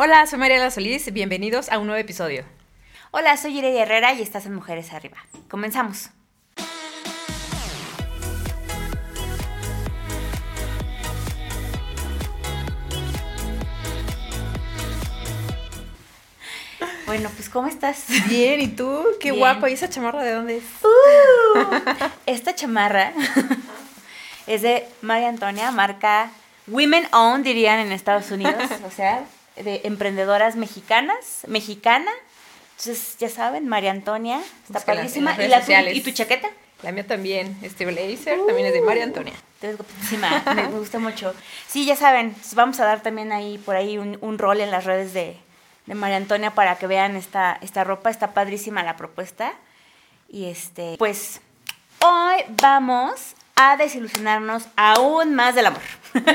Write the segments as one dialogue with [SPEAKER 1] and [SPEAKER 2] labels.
[SPEAKER 1] Hola, soy Mariela Solís, bienvenidos a un nuevo episodio.
[SPEAKER 2] Hola, soy Irene Herrera y estás en Mujeres Arriba. Comenzamos. Bueno, pues ¿cómo estás?
[SPEAKER 1] Bien, ¿y tú? Qué
[SPEAKER 2] Bien.
[SPEAKER 1] guapa. ¿Y esa chamarra de dónde es?
[SPEAKER 2] Uh, esta chamarra es de María Antonia, marca Women Owned, dirían en Estados Unidos, o sea, de emprendedoras mexicanas, mexicana. Entonces, ya saben, María Antonia, está
[SPEAKER 1] Búscala
[SPEAKER 2] padrísima. ¿Y, la tu-
[SPEAKER 1] sociales.
[SPEAKER 2] ¿Y tu chaqueta?
[SPEAKER 1] La mía también. Este blazer también es de María Antonia.
[SPEAKER 2] Te ves guapísima, me gusta mucho. Sí, ya saben, vamos a dar también ahí por ahí un, un rol en las redes de, de María Antonia para que vean esta, esta ropa. Está padrísima la propuesta. Y este, pues hoy vamos a desilusionarnos aún más del amor.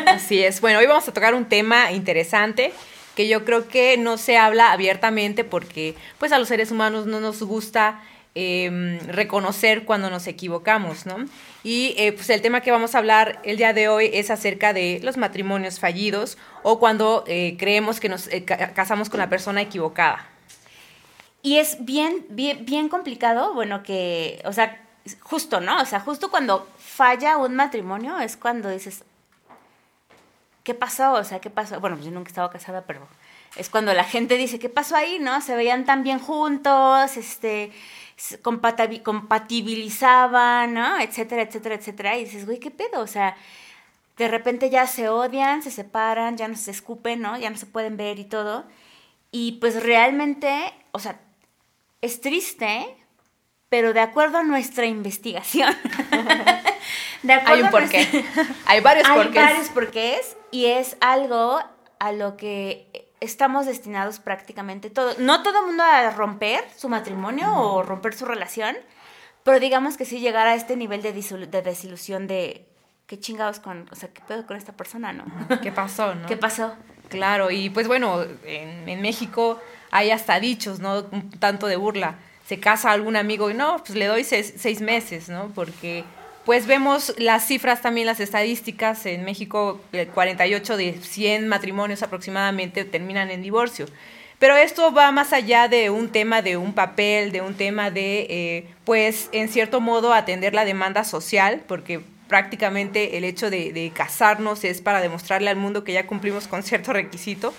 [SPEAKER 1] Así es. Bueno, hoy vamos a tocar un tema interesante que yo creo que no se habla abiertamente porque pues a los seres humanos no nos gusta eh, reconocer cuando nos equivocamos, ¿no? Y eh, pues el tema que vamos a hablar el día de hoy es acerca de los matrimonios fallidos o cuando eh, creemos que nos eh, ca- casamos con la persona equivocada.
[SPEAKER 2] Y es bien, bien, bien complicado, bueno, que, o sea, justo, ¿no? O sea, justo cuando falla un matrimonio es cuando dices, ¿qué pasó? O sea, ¿qué pasó? Bueno, pues yo nunca he estado casada, pero es cuando la gente dice, ¿qué pasó ahí? ¿No? Se veían tan bien juntos, este, compatibilizaban, ¿no? Etcétera, etcétera, etcétera. Y dices, güey, ¿qué pedo? O sea, de repente ya se odian, se separan, ya no se escupen, ¿no? Ya no se pueden ver y todo. Y pues realmente, o sea, es triste, pero de acuerdo a nuestra investigación. de
[SPEAKER 1] Hay un
[SPEAKER 2] a
[SPEAKER 1] porqué.
[SPEAKER 2] nuestra-
[SPEAKER 1] Hay varios
[SPEAKER 2] hay
[SPEAKER 1] porqués.
[SPEAKER 2] varios porqués y es algo a lo que estamos destinados prácticamente todos. No todo el mundo a romper su matrimonio o romper su relación, pero digamos que sí llegar a este nivel de, desilusión de qué chingados con, o sea, qué pedo con esta persona, ¿no?
[SPEAKER 1] ¿Qué pasó, no?
[SPEAKER 2] ¿Qué pasó?
[SPEAKER 1] Claro, y pues bueno, en, en México hay hasta dichos, ¿no? Un tanto de burla. Se casa algún amigo y no, pues le doy seis, seis meses, ¿no? Porque pues vemos las cifras también, las estadísticas. En México, el 48 de 100 matrimonios aproximadamente terminan en divorcio. Pero esto va más allá de un tema de un papel, de un tema de, eh, pues, en cierto modo, atender la demanda social, porque prácticamente el hecho de, de casarnos es para demostrarle al mundo que ya cumplimos con cierto requisito.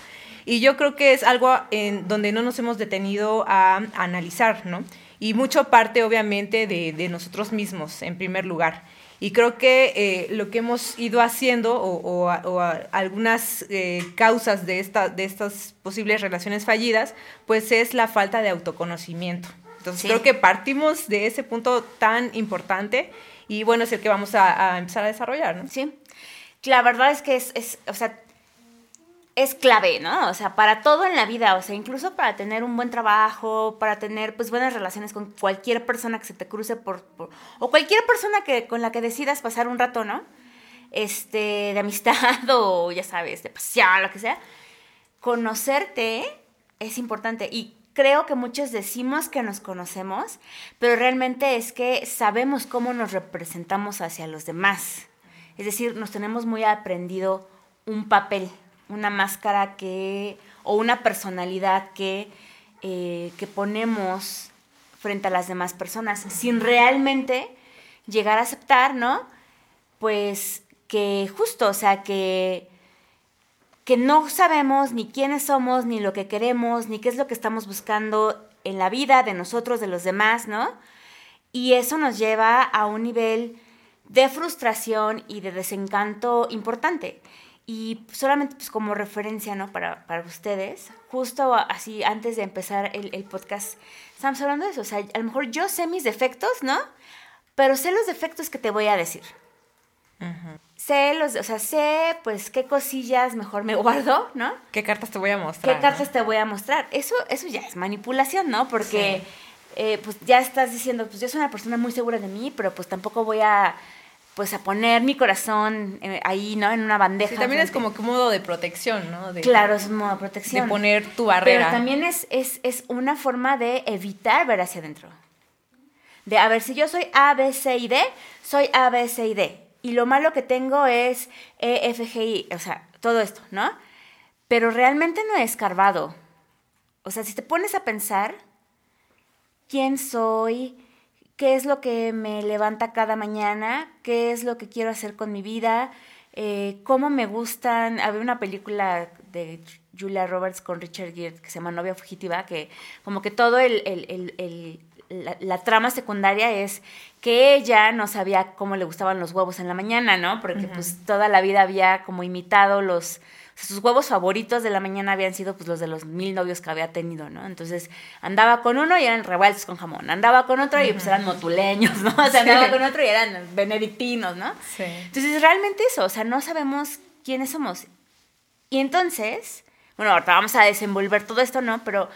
[SPEAKER 1] Y yo creo que es algo en donde no nos hemos detenido a, analizar, ¿no? Y mucho parte, obviamente, de, de nosotros mismos, en primer lugar. Y creo que eh, lo que hemos ido haciendo o, o o algunas eh, causas de, esta, de estas posibles relaciones fallidas, pues es la falta de autoconocimiento. Entonces
[SPEAKER 2] Sí.
[SPEAKER 1] creo que partimos de ese punto tan importante y bueno, es el que vamos a, a empezar a desarrollar, ¿no?
[SPEAKER 2] Sí. La verdad es que es, es, o sea, es clave, ¿no? O sea, para todo en la vida, o sea, incluso para tener un buen trabajo, para tener pues buenas relaciones con cualquier persona que se te cruce por, por- o cualquier persona que con la que decidas pasar un rato, ¿no? Este, de amistad o ya sabes, de pasear, lo que sea. Conocerte es importante y creo que muchos decimos que nos conocemos, pero realmente es que sabemos cómo nos representamos hacia los demás. Es decir, nos tenemos muy aprendido un papel, una máscara que, o una personalidad que, eh, que ponemos frente a las demás personas, sin realmente llegar a aceptar, ¿no? Pues que justo, o sea, que, que no sabemos ni quiénes somos, ni lo que queremos, ni qué es lo que estamos buscando en la vida de nosotros, de los demás, ¿no? Y eso nos lleva a un nivel de frustración y de desencanto importante. Y solamente pues como referencia, ¿no? Para, para ustedes, justo así antes de empezar el, el podcast, estamos hablando de eso. O sea, a lo mejor yo sé mis defectos, ¿no? Pero sé los defectos que te voy a decir. Sé los, o sea, sé pues qué cosillas mejor me guardo, ¿no?
[SPEAKER 1] ¿Qué cartas te voy a mostrar?
[SPEAKER 2] ¿Qué cartas te voy a mostrar? Eso, eso ya es manipulación, ¿no? Porque eh, pues ya estás diciendo, pues yo soy una persona muy segura de mí, pero pues tampoco voy a pues a poner mi corazón eh, ahí, ¿no? En una bandeja.
[SPEAKER 1] Sí, también es como que un modo de protección, ¿no? De,
[SPEAKER 2] Claro, es un modo de protección.
[SPEAKER 1] De poner tu barrera.
[SPEAKER 2] Pero también es, es, es una forma de evitar ver hacia adentro. De, a ver, si yo soy A, B, C y D, soy A, B, C y D. Y lo malo que tengo es E, F, G, I, o sea, todo esto, ¿no? pero realmente no he escarbado. O sea, si te pones a pensar, ¿quién soy? ¿Qué es lo que me levanta cada mañana? ¿Qué es lo que quiero hacer con mi vida? Eh, ¿Cómo me gustan? Había una película de Julia Roberts con Richard Gere que se llama Novia Fugitiva, que como que todo el, la, trama secundaria es que ella no sabía cómo le gustaban los huevos en la mañana, ¿no? Porque pues toda la vida había como imitado los... sus huevos favoritos de la mañana habían sido pues los de los mil novios que había tenido, ¿no? Entonces andaba con uno y eran revueltos con jamón, andaba con otro y pues eran motuleños, ¿no? O sea, andaba con otro y eran benedictinos, ¿no? Sí. Entonces realmente eso, o sea, no sabemos quiénes somos. Y entonces, bueno, ahorita vamos a desenvolver todo esto, ¿no? Pero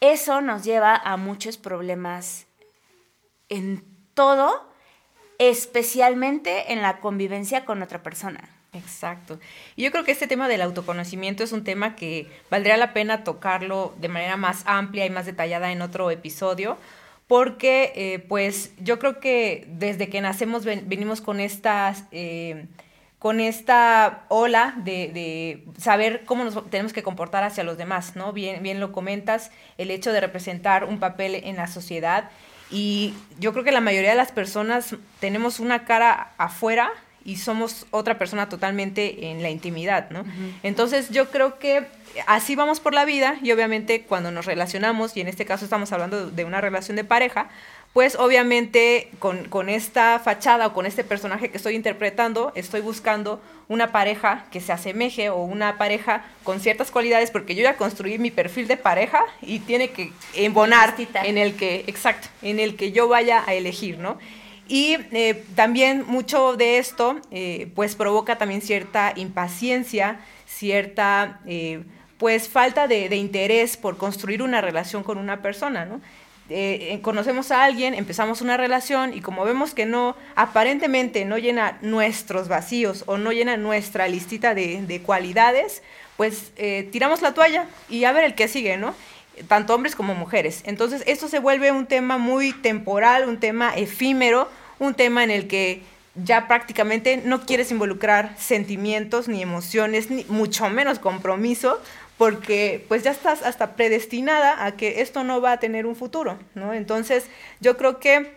[SPEAKER 2] eso nos lleva a muchos problemas en todo, especialmente en la convivencia con otra persona.
[SPEAKER 1] Exacto. Y yo creo que este tema del autoconocimiento es un tema que valdría la pena tocarlo de manera más amplia y más detallada en otro episodio, porque eh, pues yo creo que desde que nacemos venimos con estas... Eh, con esta ola de, saber cómo nos tenemos que comportar hacia los demás, ¿no? Bien, bien lo comentas, el hecho de representar un papel en la sociedad. Y yo creo que la mayoría de las personas tenemos una cara afuera y somos otra persona totalmente en la intimidad, ¿no? Entonces yo creo que así vamos por la vida y obviamente cuando nos relacionamos, y en este caso estamos hablando de una relación de pareja, pues obviamente con, esta fachada o con este personaje que estoy interpretando, estoy buscando una pareja que se asemeje o una pareja con ciertas cualidades, porque yo ya construí mi perfil de pareja y tiene que embonar en el que, exacto, en el que yo vaya a elegir, ¿no? Y eh, también mucho de esto, eh, pues provoca también cierta impaciencia, cierta, eh, pues falta de, de interés por construir una relación con una persona, ¿no? Eh, conocemos a alguien, empezamos una relación y como vemos que no, aparentemente no llena nuestros vacíos o no llena nuestra listita de, cualidades, pues tiramos la toalla y a ver el que sigue, ¿no? Tanto hombres como mujeres. Entonces esto se vuelve un tema muy temporal, un tema efímero, un tema en el que ya prácticamente no quieres involucrar sentimientos ni emociones, ni mucho menos compromiso, porque pues ya estás hasta predestinada a que esto no va a tener un futuro, ¿no? Entonces yo creo que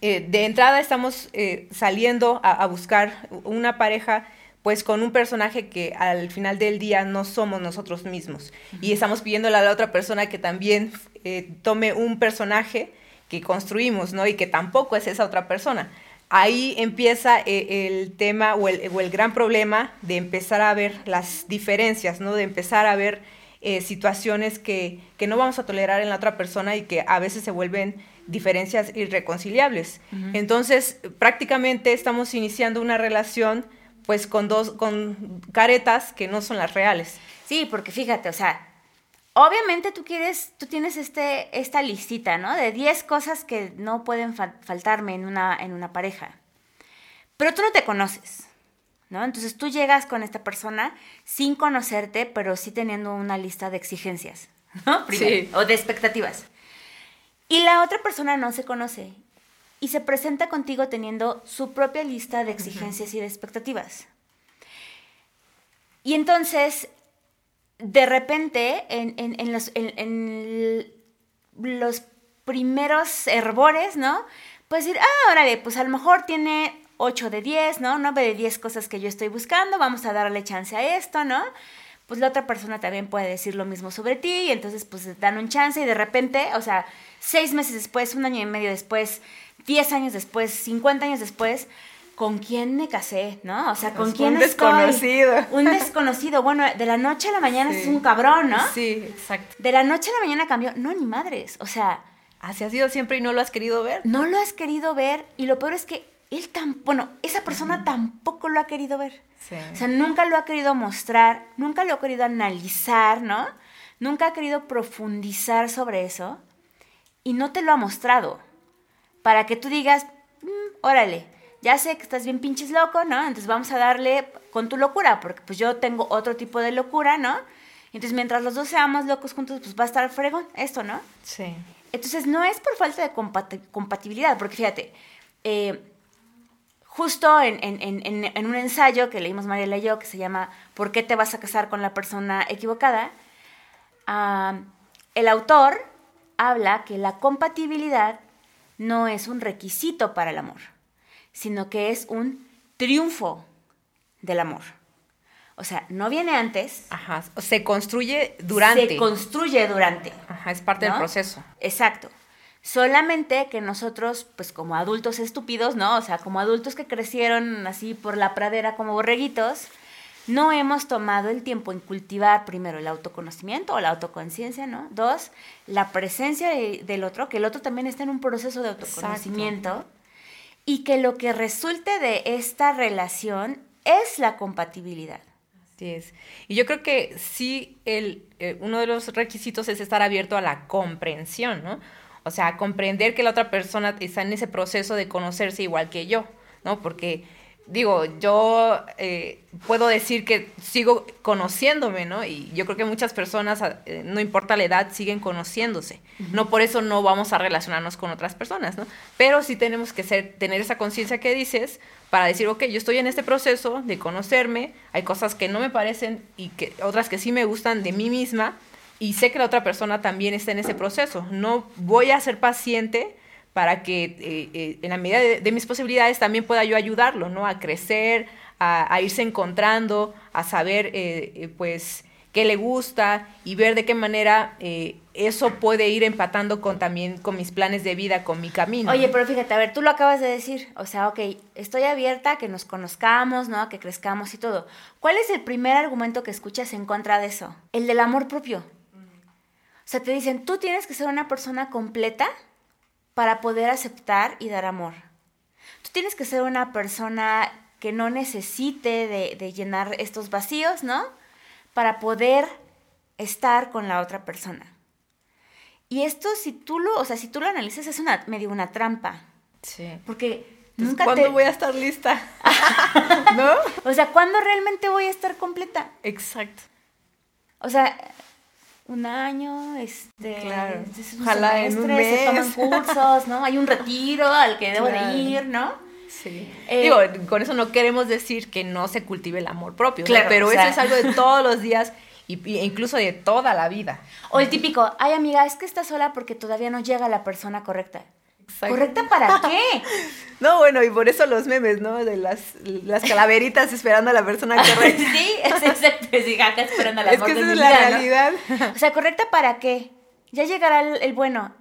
[SPEAKER 1] eh, de entrada estamos eh, saliendo a, buscar una pareja pues con un personaje que al final del día no somos nosotros mismos y estamos pidiéndole a la otra persona que también eh, tome un personaje que construimos, ¿no? Y que tampoco es esa otra persona ahí empieza eh, el tema o el, gran problema de empezar a ver las diferencias, ¿no? De empezar a ver eh, situaciones que, no vamos a tolerar en la otra persona y que a veces se vuelven diferencias irreconciliables. Entonces, prácticamente estamos iniciando una relación pues con dos, con caretas que no son las reales.
[SPEAKER 2] Sí, porque fíjate, o sea, Obviamente tú quieres, tú tienes este, esta listita, ¿no? De 10 cosas que no pueden faltarme en una, en una pareja. Pero tú no te conoces, ¿no? Entonces tú llegas con esta persona sin conocerte, pero sí teniendo una lista de exigencias, ¿no? sí. O de expectativas. Y la otra persona no se conoce y se presenta contigo teniendo su propia lista de exigencias y de expectativas. Y entonces de repente, en, los, los, primeros herbores, ¿no? Puedes decir, ah, órale, pues a lo mejor tiene 8 de 10, ¿no? 9 de 10 cosas que yo estoy buscando, vamos a darle chance a esto, ¿no? Pues la otra persona también puede decir lo mismo sobre ti y entonces pues dan un chance y de repente, o sea, seis meses después, un año y medio después, 10 años después, 50 años después, ¿con quién me casé? ¿No? O sea, ¿con quién
[SPEAKER 1] un desconocido.
[SPEAKER 2] Un desconocido. Bueno, de la noche a la mañana es un cabrón, ¿no?
[SPEAKER 1] Sí, exacto.
[SPEAKER 2] De la noche a la mañana cambió. No, ni madres. O sea.
[SPEAKER 1] Así ha sido siempre y no lo has querido ver.
[SPEAKER 2] No lo has querido ver. Y lo peor es que él tan. Bueno, esa persona tampoco lo ha querido ver. Sí. O sea, nunca lo ha querido mostrar, nunca lo ha querido analizar, ¿no? Nunca ha querido profundizar sobre eso. Y no te lo ha mostrado. Para que tú digas, mm, órale, ya sé que estás bien pinches loco, ¿no? Entonces vamos a darle con tu locura, porque pues yo tengo otro tipo de locura, ¿no? Entonces mientras los dos seamos locos juntos, pues va a estar fregón esto, ¿no?
[SPEAKER 1] Sí.
[SPEAKER 2] Entonces no es por falta de compatibilidad, porque fíjate, eh, justo en, un ensayo que leímos Mariela y yo, que se llama ¿Por qué te vas a casar con la persona equivocada? el autor habla que la compatibilidad no es un requisito para el amor, sino que es un triunfo del amor. O sea, no viene antes.
[SPEAKER 1] Ajá, se construye durante.
[SPEAKER 2] Se construye durante.
[SPEAKER 1] Ajá, es parte del proceso.
[SPEAKER 2] Exacto. Solamente que nosotros, pues como adultos estúpidos, ¿no? O sea, como adultos que crecieron así por la pradera como borreguitos, no hemos tomado el tiempo en cultivar primero el autoconocimiento o la autoconciencia, ¿no? Dos, la presencia del otro, que el otro también está en un proceso de autoconocimiento y que lo que resulte de esta relación es la compatibilidad.
[SPEAKER 1] Así es. Y yo creo que sí, el, eh, uno de los requisitos es estar abierto a la comprensión, ¿no? O sea, comprender que la otra persona está en ese proceso de conocerse igual que yo, ¿no? Porque digo, yo eh, puedo decir que sigo conociéndome, ¿no? Y yo creo que muchas personas, eh, no importa la edad, siguen conociéndose. No por eso no vamos a relacionarnos con otras personas, ¿no? Pero sí tenemos que ser, tener esa conciencia que dices para decir, ok, yo estoy en este proceso de conocerme, hay cosas que no me parecen y que otras que sí me gustan de mí misma y sé que la otra persona también está en ese proceso. No voy a ser paciente para que eh, eh, en la medida de, mis posibilidades también pueda yo ayudarlo, ¿no? A crecer, a, irse encontrando, a saber, eh, pues, qué le gusta y ver de qué manera eso puede ir empatando con también con mis planes de vida, con mi camino.
[SPEAKER 2] Oye, pero fíjate, a ver, tú lo acabas de decir, o sea, ok, estoy abierta a que nos conozcamos, ¿no? A que crezcamos y todo. ¿Cuál es el primer argumento que escuchas en contra de eso? El del amor propio. O sea, te dicen, tú tienes que ser una persona completa para poder aceptar y dar amor. Tú tienes que ser una persona que no necesite de, llenar estos vacíos, ¿no? Para poder estar con la otra persona. Y esto, si tú lo, o sea, si tú lo analizas, es una, medio una trampa.
[SPEAKER 1] Sí.
[SPEAKER 2] Porque
[SPEAKER 1] nunca ¿Cuándo voy a estar lista? ¿No?
[SPEAKER 2] O sea, ¿cuándo realmente voy a estar completa?
[SPEAKER 1] Exacto.
[SPEAKER 2] O sea, un año, este,
[SPEAKER 1] claro.
[SPEAKER 2] Ojalá en un mes. se toman cursos, ¿no? Hay un retiro al que debo de ir, ¿no?
[SPEAKER 1] Sí. Eh, Digo, con eso no queremos decir que no se cultive el amor propio, claro, pero eso es algo de todos los días y, e incluso de toda la vida.
[SPEAKER 2] O el típico, ay amiga, es que estás sola porque todavía no llega la persona correcta. ¿Correcta para qué?
[SPEAKER 1] no, bueno, y por eso los memes, ¿no? De las, las calaveritas esperando a la persona correcta.
[SPEAKER 2] sí, es exacto, sí, esperando a la
[SPEAKER 1] Es que esa es la realidad.
[SPEAKER 2] O sea, ¿correcta para qué? Ya llegará el, bueno.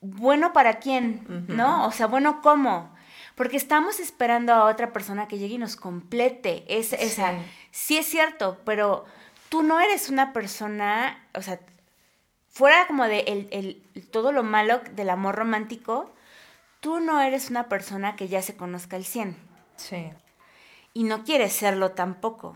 [SPEAKER 2] ¿Bueno para quién? ¿No? O sea, ¿bueno cómo? Porque estamos esperando a otra persona que llegue y nos complete. Es, esa, sí es cierto, pero tú no eres una persona, o sea, fuera como de el, todo lo malo del amor romántico, tú no eres una persona que ya se conozca al 100.
[SPEAKER 1] Sí.
[SPEAKER 2] Y no quieres serlo tampoco.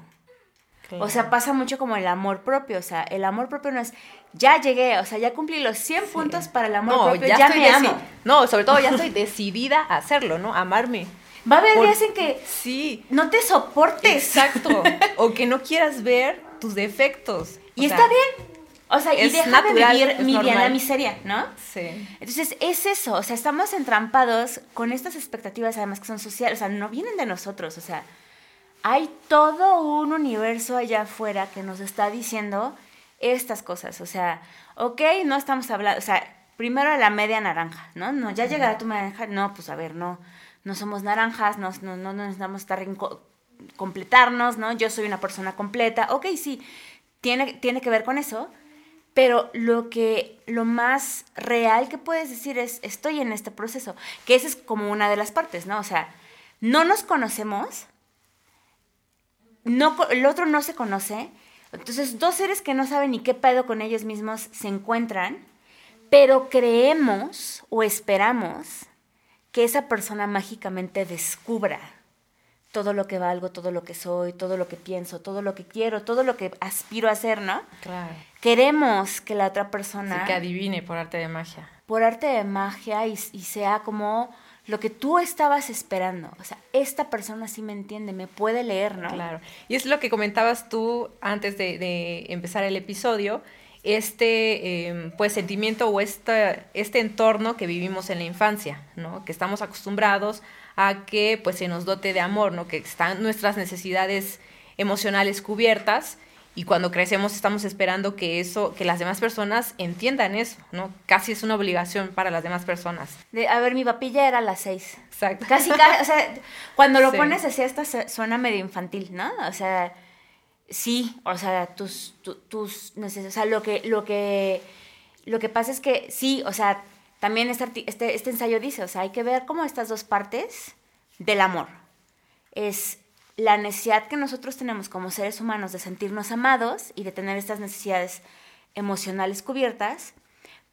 [SPEAKER 2] O sea, pasa mucho como el amor propio. O sea, el amor propio no es, ya llegué, o sea, ya cumplí los 100 puntos para el amor propio, ya, me amo.
[SPEAKER 1] No, sobre todo ya estoy decidida a hacerlo, ¿no? Amarme.
[SPEAKER 2] Va a haber días en que
[SPEAKER 1] sí.
[SPEAKER 2] no te soportes.
[SPEAKER 1] Exacto. o que no quieras ver tus defectos.
[SPEAKER 2] Y está bien. O sea, y deja de vivir mi vida en la miseria, ¿no?
[SPEAKER 1] Sí.
[SPEAKER 2] Entonces, es eso, o sea, estamos entrampados con estas expectativas, además que son sociales, o sea, no vienen de nosotros, o sea, hay todo un universo allá afuera que nos está diciendo estas cosas, o sea, ok, no estamos hablando, o sea, primero la media naranja, ¿no? No, ya llegará tu naranja, no, pues a ver, no, no somos naranjas, no, no, no necesitamos estar completarnos, ¿no? Yo soy una persona completa, ok, sí, tiene, tiene que ver con eso, pero lo que lo más real que puedes decir es estoy en este proceso, que esa es como una de las partes, ¿no? O sea, no nos conocemos, no, el otro no se conoce, entonces dos seres que no saben ni qué pedo con ellos mismos se encuentran, pero creemos o esperamos que esa persona mágicamente descubra todo lo que valgo, todo lo que soy, todo lo que pienso, todo lo que quiero, todo lo que aspiro a hacer, ¿no?
[SPEAKER 1] Claro.
[SPEAKER 2] Queremos que la otra persona...
[SPEAKER 1] que adivine por arte de magia.
[SPEAKER 2] Por arte de magia y, sea como lo que tú estabas esperando. O sea, esta persona sí me entiende, me puede leer, ¿no?
[SPEAKER 1] Claro. Y es lo que comentabas tú antes de, empezar el episodio, este em, pues sentimiento o este, este entorno que vivimos en la infancia, ¿no? Que estamos acostumbrados a que pues se nos dote de amor, ¿no? Que están nuestras necesidades emocionales cubiertas y cuando crecemos estamos esperando que eso, que las demás personas entiendan eso, ¿no? Casi es una obligación para las demás personas.
[SPEAKER 2] De, a ver, mi papilla era a las seis.
[SPEAKER 1] Exacto.
[SPEAKER 2] Casi, casi, o sea, cuando lo
[SPEAKER 1] Sí.
[SPEAKER 2] pones así hasta suena medio infantil, ¿no? O sea, sí, o sea, tus, tu- tus neces- o sea, lo que, lo que, lo que pasa es que sí, o sea, también este, este, este ensayo dice, o sea, hay que ver como estas dos partes del amor. Es la necesidad que nosotros tenemos como seres humanos de sentirnos amados y de tener estas necesidades emocionales cubiertas,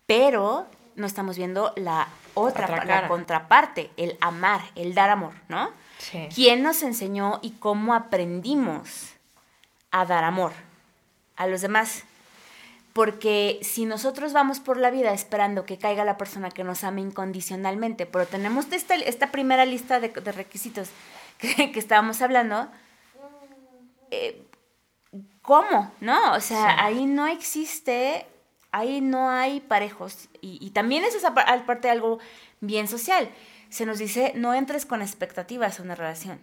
[SPEAKER 2] pero no estamos viendo la otra,
[SPEAKER 1] Otra
[SPEAKER 2] la contraparte, el amar, el dar amor, ¿no?
[SPEAKER 1] Sí.
[SPEAKER 2] ¿Quién nos enseñó y cómo aprendimos a dar amor a los demás? Porque si nosotros vamos por la vida esperando que caiga la persona que nos ame incondicionalmente, pero tenemos esta, esta primera lista de, de requisitos que, que estábamos hablando, eh, ¿cómo? ¿No? O sea,
[SPEAKER 1] Sí.
[SPEAKER 2] ahí no existe, ahí no hay parejos. Y, y también eso es aparte de algo bien social. Se nos dice, no entres con expectativas a una relación.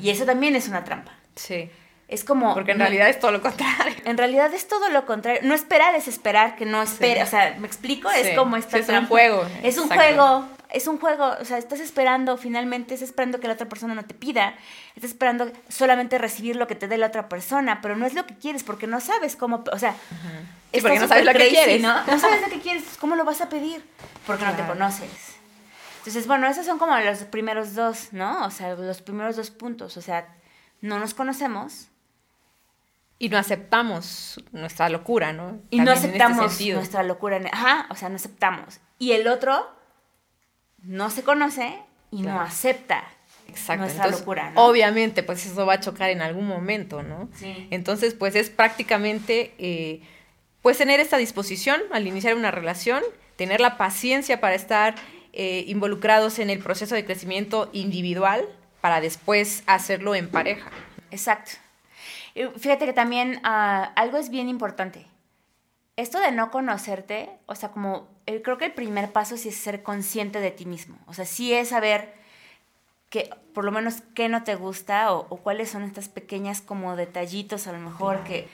[SPEAKER 2] Y eso también es una trampa.
[SPEAKER 1] Sí.
[SPEAKER 2] Es como...
[SPEAKER 1] Porque en
[SPEAKER 2] no-
[SPEAKER 1] realidad es todo lo contrario.
[SPEAKER 2] en realidad es todo lo contrario. No esperar es esperar que no espere. O sea, ¿me explico?
[SPEAKER 1] Sí.
[SPEAKER 2] Es como esta
[SPEAKER 1] Sí, es un juego.
[SPEAKER 2] Es un juego. Es un juego. O sea, estás esperando, finalmente, estás esperando que la otra persona no te pida. Estás esperando solamente recibir lo que te dé la otra persona. Pero no es lo que quieres porque no sabes cómo. O sea,
[SPEAKER 1] Sí,
[SPEAKER 2] está
[SPEAKER 1] porque no sabes lo
[SPEAKER 2] súper
[SPEAKER 1] que
[SPEAKER 2] crazy,
[SPEAKER 1] quieres.
[SPEAKER 2] ¿no? No sabes lo que quieres. ¿Cómo lo vas a pedir? Porque no te
[SPEAKER 1] Claro.
[SPEAKER 2] conoces. Entonces, bueno, esos son como los primeros dos, ¿no? O sea, los primeros dos puntos. O sea, no nos conocemos.
[SPEAKER 1] Y no aceptamos nuestra locura, ¿no?
[SPEAKER 2] Y no
[SPEAKER 1] También este
[SPEAKER 2] aceptamos nuestra locura. Ajá, o sea, no aceptamos. Y el otro no se conoce y no acepta
[SPEAKER 1] Exacto.
[SPEAKER 2] nuestra
[SPEAKER 1] Entonces,
[SPEAKER 2] locura, ¿no?
[SPEAKER 1] Obviamente, pues eso va a chocar en algún momento, ¿no?
[SPEAKER 2] Sí.
[SPEAKER 1] Entonces, pues es prácticamente, eh, pues tener esta disposición al iniciar una relación, tener la paciencia para estar eh, involucrados en el proceso de crecimiento individual para después hacerlo en pareja.
[SPEAKER 2] Exacto. Y Fíjate que también ah, algo es bien importante. Esto de no conocerte, o sea, como eh, creo que el primer paso sí es ser consciente de ti mismo. O sea, sí es saber que por lo menos qué no te gusta o, o cuáles son estas pequeñas como detallitos a lo mejor que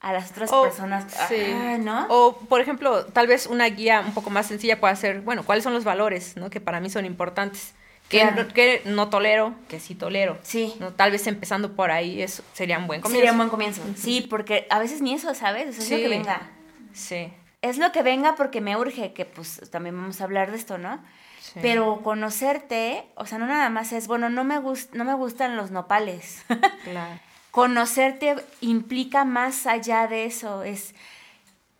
[SPEAKER 2] a las otras
[SPEAKER 1] O-
[SPEAKER 2] personas,
[SPEAKER 1] sí.
[SPEAKER 2] ah, ¿no?
[SPEAKER 1] O, por ejemplo, tal vez una guía un poco más sencilla puede ser, bueno, ¿cuáles son los valores ¿no? que para mí son importantes? Que,
[SPEAKER 2] Claro.
[SPEAKER 1] no, que no tolero, que sí tolero.
[SPEAKER 2] Sí.
[SPEAKER 1] ¿no? Tal vez empezando por ahí eso sería un buen comienzo.
[SPEAKER 2] Sería un buen comienzo. Sí, porque a veces ni eso, ¿sabes? O sea, es lo que venga.
[SPEAKER 1] Sí,
[SPEAKER 2] Es lo que venga porque me urge, que pues también vamos a hablar de esto, ¿no?
[SPEAKER 1] sí.
[SPEAKER 2] Pero conocerte, o sea, no nada más es, bueno, no me, gust no me gustan los nopales.
[SPEAKER 1] Claro.
[SPEAKER 2] Conocerte implica más allá de eso. Es,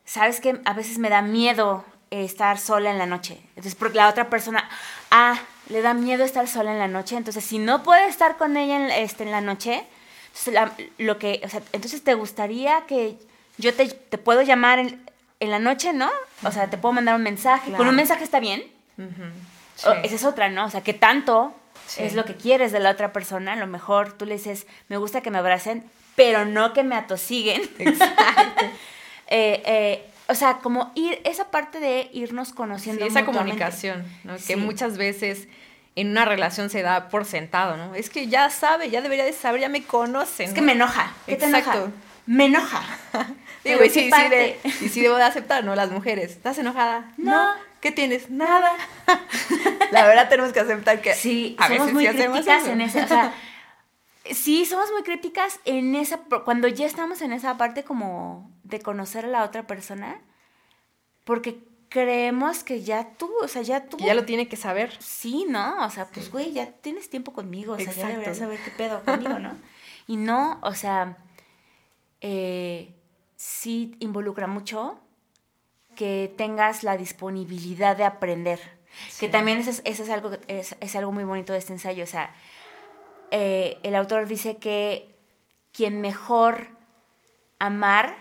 [SPEAKER 2] sabes que a veces me da miedo estar sola en la noche. Entonces, porque la otra persona, ah, le da miedo estar sola en la noche. Entonces, si no puede estar con ella en, este, en la noche, entonces, la- lo que, o sea, entonces te gustaría que yo te, te puedo llamar en, en la noche, ¿no? O sea, te puedo mandar un mensaje. Con
[SPEAKER 1] Claro.
[SPEAKER 2] un mensaje está bien.
[SPEAKER 1] Sí.
[SPEAKER 2] esa es otra, ¿no? O sea, que tanto
[SPEAKER 1] Sí.
[SPEAKER 2] es lo que quieres de la otra persona. A lo mejor tú le dices, me gusta que me abracen, pero no que me atosiguen.
[SPEAKER 1] Exacto.
[SPEAKER 2] Eh, eh, o sea, como ir, esa parte de irnos
[SPEAKER 1] Sí,
[SPEAKER 2] conociendo.
[SPEAKER 1] esa
[SPEAKER 2] mutuamente.
[SPEAKER 1] comunicación, ¿no?
[SPEAKER 2] Sí.
[SPEAKER 1] que muchas veces en una relación se da por sentado, ¿no? Es que ya sabe, ya debería de saber, ya me conocen.
[SPEAKER 2] Es
[SPEAKER 1] ¿no?
[SPEAKER 2] que me enoja. ¿Qué te enoja?
[SPEAKER 1] Exacto.
[SPEAKER 2] Me enoja.
[SPEAKER 1] Digo, y
[SPEAKER 2] ¿qué
[SPEAKER 1] sí, sí, de- y sí debo de aceptar, ¿no? Las mujeres. ¿Estás enojada?
[SPEAKER 2] No.
[SPEAKER 1] ¿Qué tienes? Nada. La verdad tenemos que aceptar que
[SPEAKER 2] Sí,
[SPEAKER 1] a
[SPEAKER 2] somos
[SPEAKER 1] veces
[SPEAKER 2] muy
[SPEAKER 1] sí
[SPEAKER 2] críticas
[SPEAKER 1] eso.
[SPEAKER 2] en ese, o sea, sí, somos muy críticas en esa, cuando ya estamos en esa parte como de conocer a la otra persona, porque creemos que ya tú, o sea, ya tú...
[SPEAKER 1] Que ya lo tiene que saber.
[SPEAKER 2] Sí, ¿no? O sea, pues, güey, ya tienes tiempo conmigo, o sea, ya deberías saber qué pedo conmigo, ¿no? Y no, o sea, eh, sí involucra mucho que tengas la disponibilidad de aprender. Que también eso es, eso es algo, es, es algo muy bonito de este ensayo. O sea, eh, el autor dice que quien mejor amar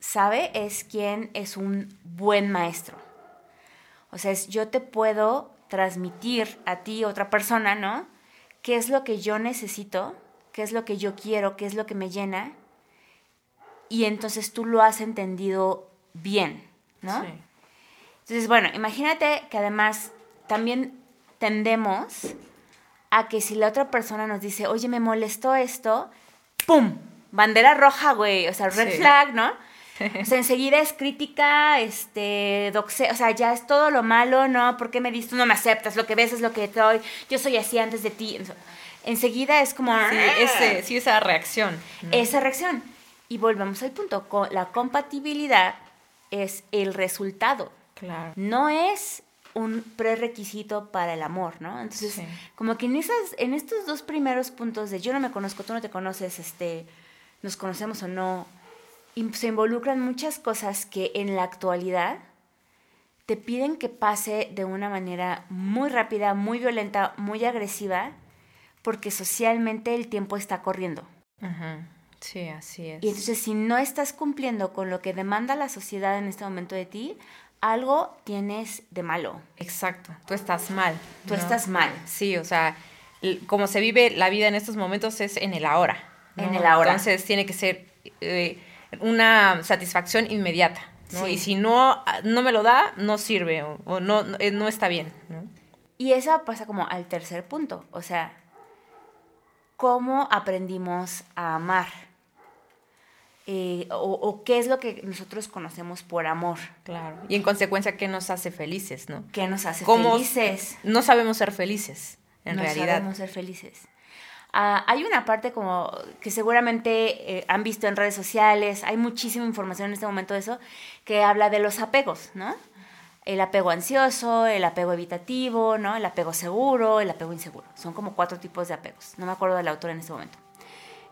[SPEAKER 2] sabe es quien es un buen maestro. O sea, es, yo te puedo transmitir a ti, otra persona, ¿no? ¿Qué es lo que yo necesito? ¿Qué es lo que yo quiero? ¿Qué es lo que me llena? Y entonces tú lo has entendido bien, ¿no?
[SPEAKER 1] Sí.
[SPEAKER 2] Entonces, bueno, imagínate que además también tendemos a que si la otra persona nos dice, oye, me molestó esto, ¡pum! Bandera roja, güey, o sea, red
[SPEAKER 1] Sí.
[SPEAKER 2] flag, ¿no? O sea, enseguida es crítica, este, doxe, o sea, ya es todo lo malo, ¿no? ¿Por qué me diste? No me aceptas, lo que ves es lo que doy, yo soy así antes de ti. Enseguida es como...
[SPEAKER 1] Sí, ese, sí, esa reacción. ¿no?
[SPEAKER 2] esa reacción. Y volvemos al punto, la compatibilidad es el resultado,
[SPEAKER 1] Claro.
[SPEAKER 2] no es un prerequisito para el amor, ¿no? Entonces,
[SPEAKER 1] Sí.
[SPEAKER 2] como que en esas, en estos dos primeros puntos de yo no me conozco, tú no te conoces, este, nos conocemos o no, se involucran muchas cosas que en la actualidad te piden que pase de una manera muy rápida, muy violenta, muy agresiva, porque socialmente el tiempo está corriendo.
[SPEAKER 1] Sí, así es.
[SPEAKER 2] Y entonces si no estás cumpliendo con lo que demanda la sociedad en este momento de ti, algo tienes de malo.
[SPEAKER 1] Exacto, tú estás mal.
[SPEAKER 2] Tú
[SPEAKER 1] ¿no?
[SPEAKER 2] estás mal.
[SPEAKER 1] Sí, o sea, como se vive la vida en estos momentos es en el ahora. ¿no?
[SPEAKER 2] En el ahora.
[SPEAKER 1] Entonces tiene que ser eh, una satisfacción inmediata. ¿no?
[SPEAKER 2] Sí.
[SPEAKER 1] Y si no, no me lo da, no sirve o, o no, no, eh, no está bien.
[SPEAKER 2] Y eso pasa como al tercer punto, o sea, ¿cómo aprendimos a amar? Eh, o, o qué es lo que nosotros conocemos por amor?
[SPEAKER 1] Claro. Y en consecuencia, ¿qué nos hace felices? ¿no?
[SPEAKER 2] ¿Qué nos hace
[SPEAKER 1] ¿Cómo-
[SPEAKER 2] felices?
[SPEAKER 1] No sabemos ser felices, en
[SPEAKER 2] no
[SPEAKER 1] realidad.
[SPEAKER 2] sabemos ser felices. Ah, hay una parte como que seguramente eh, han visto en redes sociales, hay muchísima información en este momento de eso, que habla de los apegos, ¿no? El apego ansioso, el apego evitativo, ¿no? El apego seguro, el apego inseguro. Son como cuatro tipos de apegos. No me acuerdo del autor en este momento.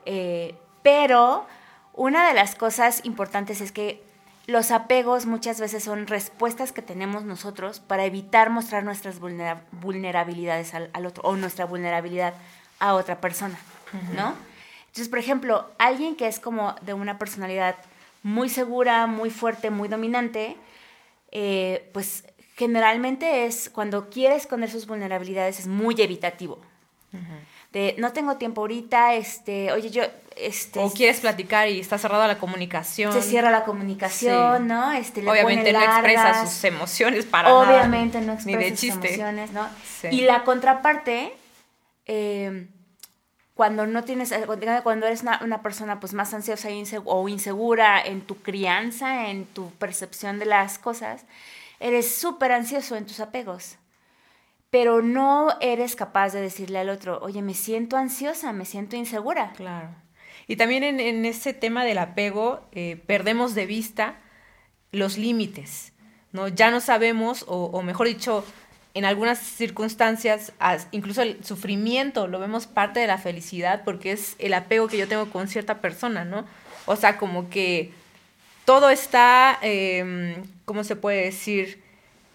[SPEAKER 2] Eh, pero una de las cosas importantes es que los apegos muchas veces son respuestas que tenemos nosotros para evitar mostrar nuestras vulnera- vulnerabilidades al, al otro o nuestra vulnerabilidad a otra persona, ¿no? Entonces, por ejemplo, alguien que es como de una personalidad muy segura, muy fuerte, muy dominante, eh, pues generalmente es cuando quiere esconder sus vulnerabilidades es muy evitativo. De no tengo tiempo ahorita, este, oye, yo, este,
[SPEAKER 1] O quieres platicar y está cerrada la comunicación.
[SPEAKER 2] se cierra la comunicación,
[SPEAKER 1] Sí.
[SPEAKER 2] ¿no? Este, le
[SPEAKER 1] Obviamente no expresa sus emociones para nada.
[SPEAKER 2] Obviamente no
[SPEAKER 1] Ni
[SPEAKER 2] expresa
[SPEAKER 1] de
[SPEAKER 2] sus
[SPEAKER 1] chiste.
[SPEAKER 2] emociones, ¿no?
[SPEAKER 1] Sí.
[SPEAKER 2] Y la contraparte, eh, cuando no tienes, eh, cuando eres una, una persona pues más ansiosa e o insegura en tu crianza, en tu percepción de las cosas, eres súper ansioso en tus apegos. Pero no eres capaz de decirle al otro, oye, me siento ansiosa, me siento insegura.
[SPEAKER 1] Claro. Y también en, en ese tema del apego, eh, perdemos de vista los límites, ¿no? Ya no sabemos, o, mejor dicho, en algunas circunstancias, as- incluso el sufrimiento lo vemos parte de la felicidad porque es el apego que yo tengo con cierta persona, ¿no? O sea, como que todo está, eh, ¿cómo se puede decir?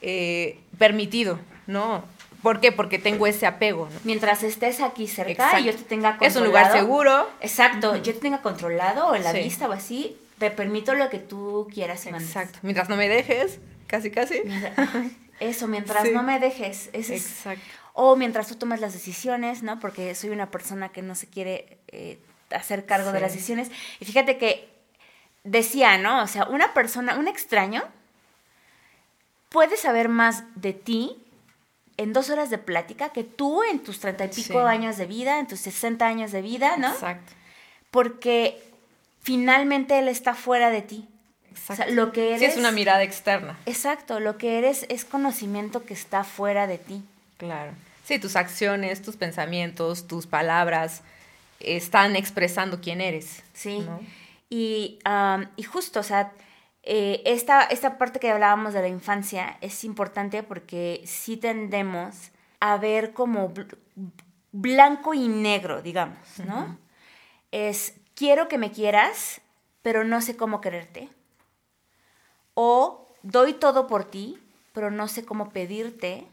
[SPEAKER 1] Eh, permitido, ¿no? ¿Por qué? Porque tengo ese apego, ¿no?
[SPEAKER 2] Mientras estés aquí cerca
[SPEAKER 1] Exacto.
[SPEAKER 2] y yo te tenga controlado.
[SPEAKER 1] Es un lugar seguro.
[SPEAKER 2] Exacto, yo te tenga controlado o en la
[SPEAKER 1] Sí.
[SPEAKER 2] vista o así, te permito lo que tú quieras y mandes.
[SPEAKER 1] Exacto. Mientras no me dejes, casi, casi.
[SPEAKER 2] Eso, mientras
[SPEAKER 1] Sí.
[SPEAKER 2] no me dejes. es-
[SPEAKER 1] Exacto.
[SPEAKER 2] o mientras tú tomas las decisiones, ¿no? Porque soy una persona que no se quiere eh, hacer cargo de las decisiones. Y fíjate que decía, ¿no? O sea, una persona, un extraño, puede saber más de ti en dos horas de plática que tú en tus treinta y pico
[SPEAKER 1] Sí.
[SPEAKER 2] años de vida, en tus 60 años de vida, ¿no?
[SPEAKER 1] Exacto.
[SPEAKER 2] Porque finalmente él está fuera de ti.
[SPEAKER 1] Exacto.
[SPEAKER 2] O sea, lo que eres...
[SPEAKER 1] Sí, es una mirada externa.
[SPEAKER 2] Exacto, lo que eres es conocimiento que está fuera de ti.
[SPEAKER 1] Claro. Sí, tus acciones, tus pensamientos, tus palabras están expresando quién eres.
[SPEAKER 2] Sí.
[SPEAKER 1] ¿no?
[SPEAKER 2] Y, y justo, o sea, eh, esta, esta parte que hablábamos de la infancia es importante porque sí tendemos a ver como bl- blanco y negro, digamos, ¿no? Es, quiero que me quieras, pero no sé cómo quererte. O doy todo por ti, pero no sé cómo pedirte.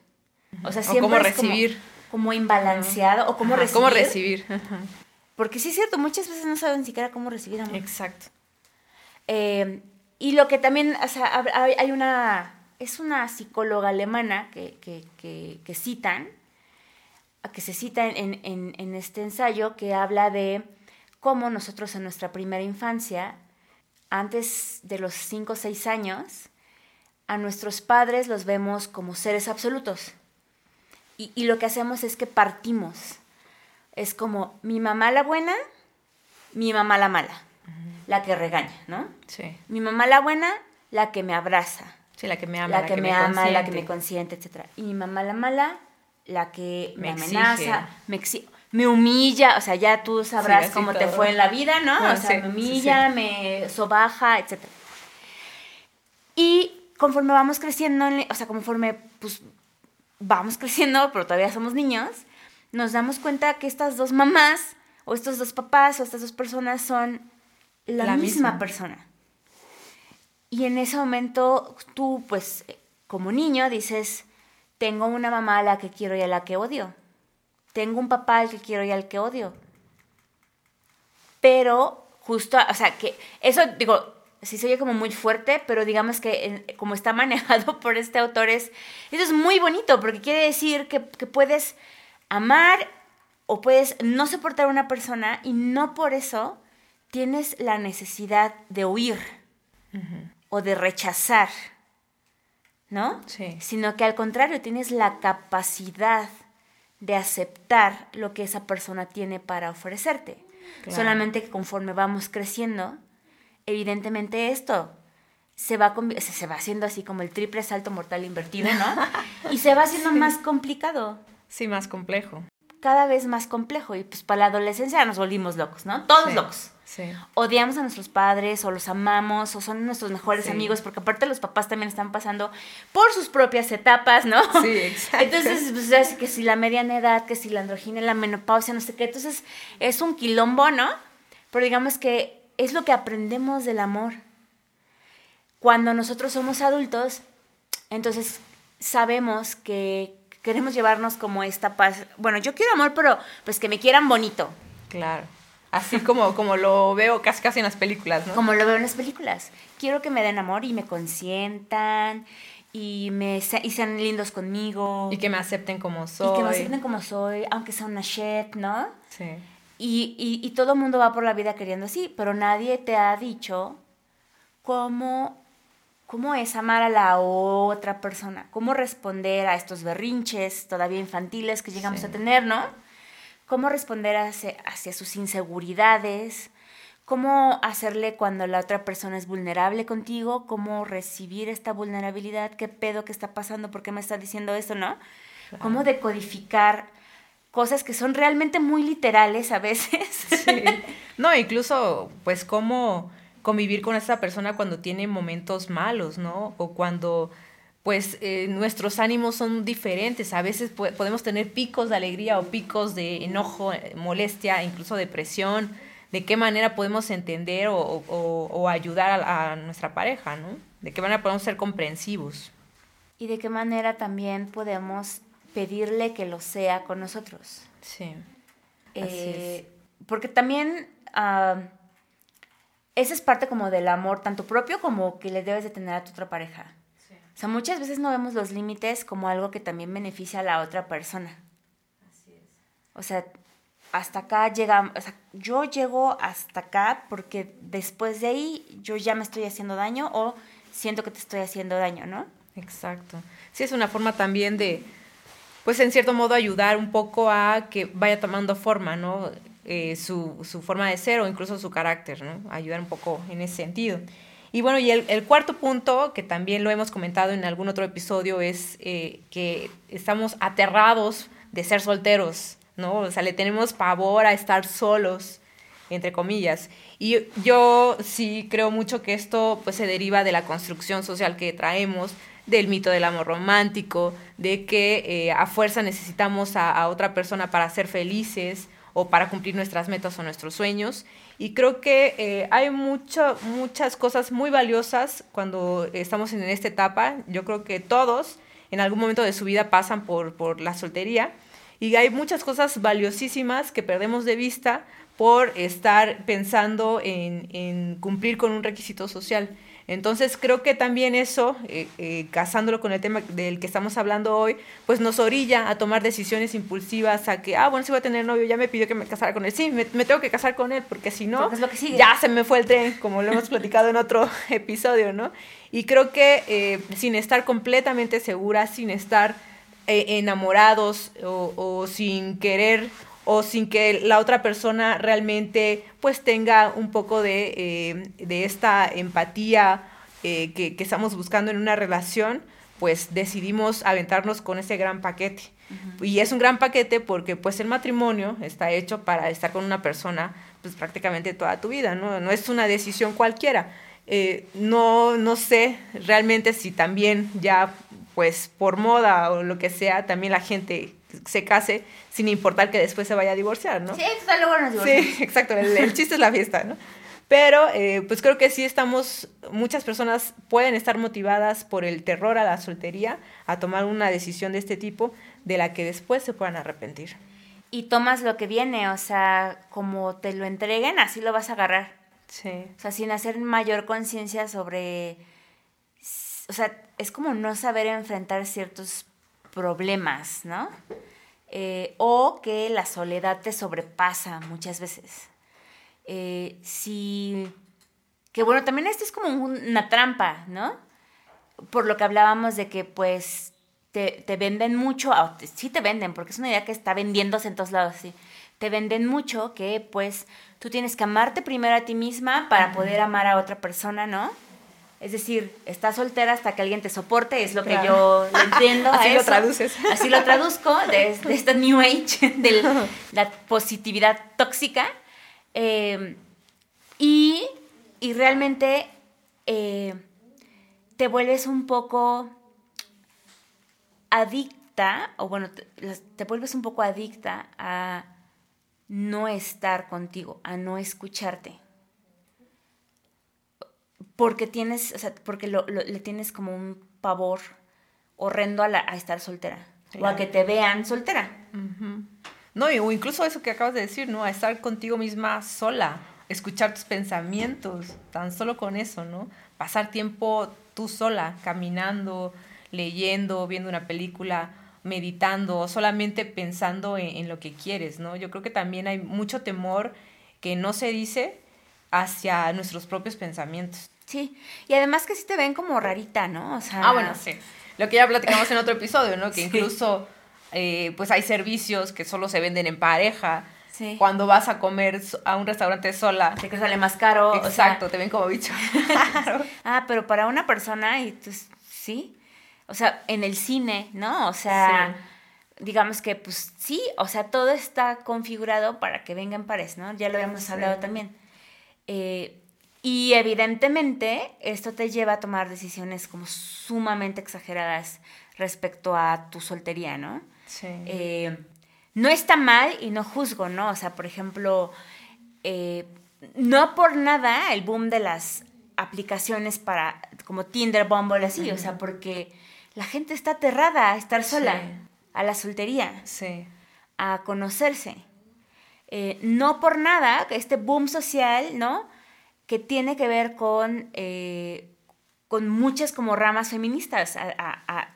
[SPEAKER 2] O sea,
[SPEAKER 1] O
[SPEAKER 2] siempre
[SPEAKER 1] cómo
[SPEAKER 2] es como-
[SPEAKER 1] recibir.
[SPEAKER 2] Como, imbalanceado, o cómo recibir.
[SPEAKER 1] ¿Cómo recibir?
[SPEAKER 2] Porque sí es cierto, muchas veces no saben siquiera cómo recibir amor.
[SPEAKER 1] Exacto.
[SPEAKER 2] Eh, y lo que también, o sea, hay una, es una psicóloga alemana que, que, que, citan, que se cita en, en, en este ensayo, que habla de cómo nosotros en nuestra primera infancia, antes de los 5 o 6 años, a nuestros padres los vemos como seres absolutos. Y, y lo que hacemos es que partimos es como mi mamá la buena, mi mamá la mala, la que regaña, ¿no?
[SPEAKER 1] Sí.
[SPEAKER 2] Mi mamá la buena, la que me abraza,
[SPEAKER 1] Sí, la que me ama.
[SPEAKER 2] la, que, me, ama, la que me
[SPEAKER 1] consiente.
[SPEAKER 2] consiente, etc. Y mi mamá la mala, la que me,
[SPEAKER 1] Me exige.
[SPEAKER 2] amenaza, me exi- me humilla, o sea, ya tú sabrás cómo te fue en la vida, ¿no?
[SPEAKER 1] Ah,
[SPEAKER 2] o sea,
[SPEAKER 1] sí,
[SPEAKER 2] me
[SPEAKER 1] sí,
[SPEAKER 2] humilla, me sobaja, etc. Y conforme vamos creciendo, o sea, conforme pues vamos creciendo, pero todavía somos niños, nos damos cuenta que estas dos mamás, o estos dos papás, o estas dos personas son la,
[SPEAKER 1] La
[SPEAKER 2] misma,
[SPEAKER 1] misma.
[SPEAKER 2] persona. Y en ese momento tú, pues, como niño, dices, tengo una mamá a la que quiero y a la que odio. Tengo un papá al que quiero y al que odio. Pero justo, o sea, que eso, digo, sí se oye como muy fuerte, pero digamos que en- como está manejado por este autor, es, eso es muy bonito, porque quiere decir que, que puedes amar o puedes no soportar a una persona y no por eso tienes la necesidad de huir o de rechazar, ¿no?
[SPEAKER 1] Sí.
[SPEAKER 2] Sino que al contrario, tienes la capacidad de aceptar lo que esa persona tiene para ofrecerte.
[SPEAKER 1] Claro.
[SPEAKER 2] Solamente que conforme vamos creciendo, evidentemente esto se va, se va haciendo así como el triple salto mortal invertido, ¿no? y se va haciendo más complicado
[SPEAKER 1] Sí, más complejo.
[SPEAKER 2] cada vez más complejo y pues para la adolescencia nos volvimos locos, ¿no? Todos
[SPEAKER 1] Sí,
[SPEAKER 2] locos.
[SPEAKER 1] Sí.
[SPEAKER 2] Odiamos a nuestros padres o los amamos o son nuestros mejores
[SPEAKER 1] Sí.
[SPEAKER 2] amigos porque aparte los papás también están pasando por sus propias etapas, ¿no?
[SPEAKER 1] Sí, exacto.
[SPEAKER 2] Entonces, pues es que si la mediana edad, que si la androginia, la menopausia, no sé qué, entonces es un quilombo, ¿no? Pero digamos que es lo que aprendemos del amor. Cuando nosotros somos adultos, entonces sabemos que queremos llevarnos como esta paz. Bueno, yo quiero amor, pero pues que me quieran bonito,
[SPEAKER 1] Claro. Así como, como lo veo casi casi en las películas, ¿no?
[SPEAKER 2] como lo veo en las películas. Quiero que me den amor y me consientan y, me, y sean lindos conmigo.
[SPEAKER 1] Y que me acepten como
[SPEAKER 2] y
[SPEAKER 1] soy.
[SPEAKER 2] que me acepten como soy, aunque sea una shit, ¿no?
[SPEAKER 1] Sí.
[SPEAKER 2] Y, y, y todo el mundo va por la vida queriendo así, pero nadie te ha dicho cómo, cómo es amar a la otra persona, cómo responder a estos berrinches todavía infantiles que llegamos
[SPEAKER 1] Sí.
[SPEAKER 2] a tener, ¿no? Cómo responder hacia, hacia sus inseguridades, cómo hacerle cuando la otra persona es vulnerable contigo, cómo recibir esta vulnerabilidad, qué pedo que está pasando, por qué me está diciendo esto, ¿no? Cómo decodificar cosas que son realmente muy literales a veces.
[SPEAKER 1] Sí. No, incluso, pues, cómo convivir con esa persona cuando tiene momentos malos, ¿no? O cuando, pues, eh, nuestros ánimos son diferentes. A veces po- podemos tener picos de alegría o picos de enojo, eh, molestia, incluso depresión. De qué manera podemos entender o, o- o ayudar a, a nuestra pareja, ¿no? De qué manera podemos ser comprensivos.
[SPEAKER 2] y de qué manera también podemos pedirle que lo sea con nosotros.
[SPEAKER 1] Sí.
[SPEAKER 2] Eh, porque también ah, esa es parte como del amor, tanto propio como que le debes de tener a tu otra pareja. O sea, muchas veces no vemos los límites como algo que también beneficia a la otra persona. O sea, hasta acá llegamos, o sea, yo llego hasta acá porque después de ahí yo ya me estoy haciendo daño o siento que te estoy haciendo daño, ¿no?
[SPEAKER 1] Exacto. Sí, es una forma también de, pues en cierto modo ayudar un poco a que vaya tomando forma, ¿no? Eh, su, su forma de ser o incluso su carácter, ¿no? Ayudar un poco en ese sentido. Y bueno, y el, cuarto punto, que también lo hemos comentado en algún otro episodio, es eh, que estamos aterrados de ser solteros, ¿no? O sea, le tenemos pavor a estar solos entre comillas. Y yo sí creo mucho que esto pues se deriva de la construcción social que traemos, del mito del amor romántico, de que eh, a fuerza necesitamos a otra persona para ser felices o para cumplir nuestras metas o nuestros sueños. Y creo que eh, hay mucho, muchas cosas muy valiosas cuando estamos en esta etapa. Yo creo que todos en algún momento de su vida pasan por, por la soltería. Y hay muchas cosas valiosísimas que perdemos de vista por estar pensando en, en cumplir con un requisito social. Entonces creo que también eso, eh, eh, casándolo con el tema del que estamos hablando hoy, pues nos orilla a tomar decisiones impulsivas, a que, ah, bueno, si voy a tener novio, ya me pidió que me casara con él, sí, me, me tengo que casar con él, porque si no,
[SPEAKER 2] Porque
[SPEAKER 1] ya se me fue el tren, como lo hemos platicado en otro episodio, ¿no? Y creo que eh, sin estar completamente seguras, sin estar eh, enamorados o, o sin querer o sin que la otra persona realmente pues tenga un poco de, eh, de esta empatía eh, que, que, estamos buscando en una relación, pues decidimos aventarnos con ese gran paquete. Y es un gran paquete porque pues el matrimonio está hecho para estar con una persona pues prácticamente toda tu vida, ¿no? No es una decisión cualquiera. Eh, no, no sé realmente si también ya pues por moda o lo que sea, también la gente se case sin importar que después se vaya a divorciar, ¿no?
[SPEAKER 2] Sí, total, luego nos divorciamos.
[SPEAKER 1] Sí, exacto, el, chiste es la fiesta, ¿no? Pero eh, pues creo que sí estamos, muchas personas pueden estar motivadas por el terror a la soltería a tomar una decisión de este tipo de la que después se puedan arrepentir.
[SPEAKER 2] Y tomas lo que viene, o sea, como te lo entreguen, así lo vas a agarrar.
[SPEAKER 1] Sí.
[SPEAKER 2] O sea, sin hacer mayor conciencia sobre... O sea, es como no saber enfrentar ciertos problemas, ¿no? Eh, o que la soledad te sobrepasa muchas veces. Eh, si... Que bueno, también esto es como una trampa, ¿no? Por lo que hablábamos de que pues te, te venden mucho, ah, sí te venden, porque es una idea que está vendiéndose en todos lados, sí. Te venden mucho que pues tú tienes que amarte primero a ti misma para poder amar a otra persona, ¿no? Es decir, estás soltera hasta que alguien te soporte, es lo que yo entiendo.
[SPEAKER 1] Así lo traduces.
[SPEAKER 2] Así lo traduzco, de, esta New Age, de la positividad tóxica. Eh, y, y, realmente eh, te vuelves un poco adicta, o bueno, te, te vuelves un poco adicta a no estar contigo, a no escucharte porque tienes, o sea, porque lo, le tienes como un pavor horrendo a, a estar soltera. O a que te vean soltera.
[SPEAKER 1] No, o incluso eso que acabas de decir, ¿no? A estar contigo misma sola, escuchar tus pensamientos, tan solo con eso, ¿no? Pasar tiempo tú sola, caminando, leyendo, viendo una película, meditando, solamente pensando en, en lo que quieres, ¿no? Yo creo que también hay mucho temor que no se dice hacia nuestros propios pensamientos.
[SPEAKER 2] Sí, y además que sí te ven como rarita, ¿no? O sea...
[SPEAKER 1] Ah, bueno, sí. Lo que ya platicamos en otro episodio, ¿no? Que incluso, eh, pues hay servicios que solo se venden en pareja. Sí. Cuando vas a comer a un restaurante sola.
[SPEAKER 2] Te que sale más caro.
[SPEAKER 1] Exacto, te ven como bicho.
[SPEAKER 2] ah, pero para una persona, y pues, sí. O sea, en el cine, ¿no? O sea, digamos que, pues sí, o sea, todo está configurado para que vengan pares, ¿no? Ya lo habíamos hablado también. Eh, y evidentemente esto te lleva a tomar decisiones como sumamente exageradas respecto a tu soltería, ¿no?
[SPEAKER 1] Sí.
[SPEAKER 2] Eh, no está mal y no juzgo, ¿no? O sea, por ejemplo, eh, no por nada el boom de las aplicaciones para, como Tinder, Bumble, así, o sea, porque la gente está aterrada a estar sola, a la soltería,
[SPEAKER 1] sí.
[SPEAKER 2] a conocerse. Eh, no por nada, este boom social, ¿no? Que tiene que ver con, eh, con muchas como ramas feministas, a,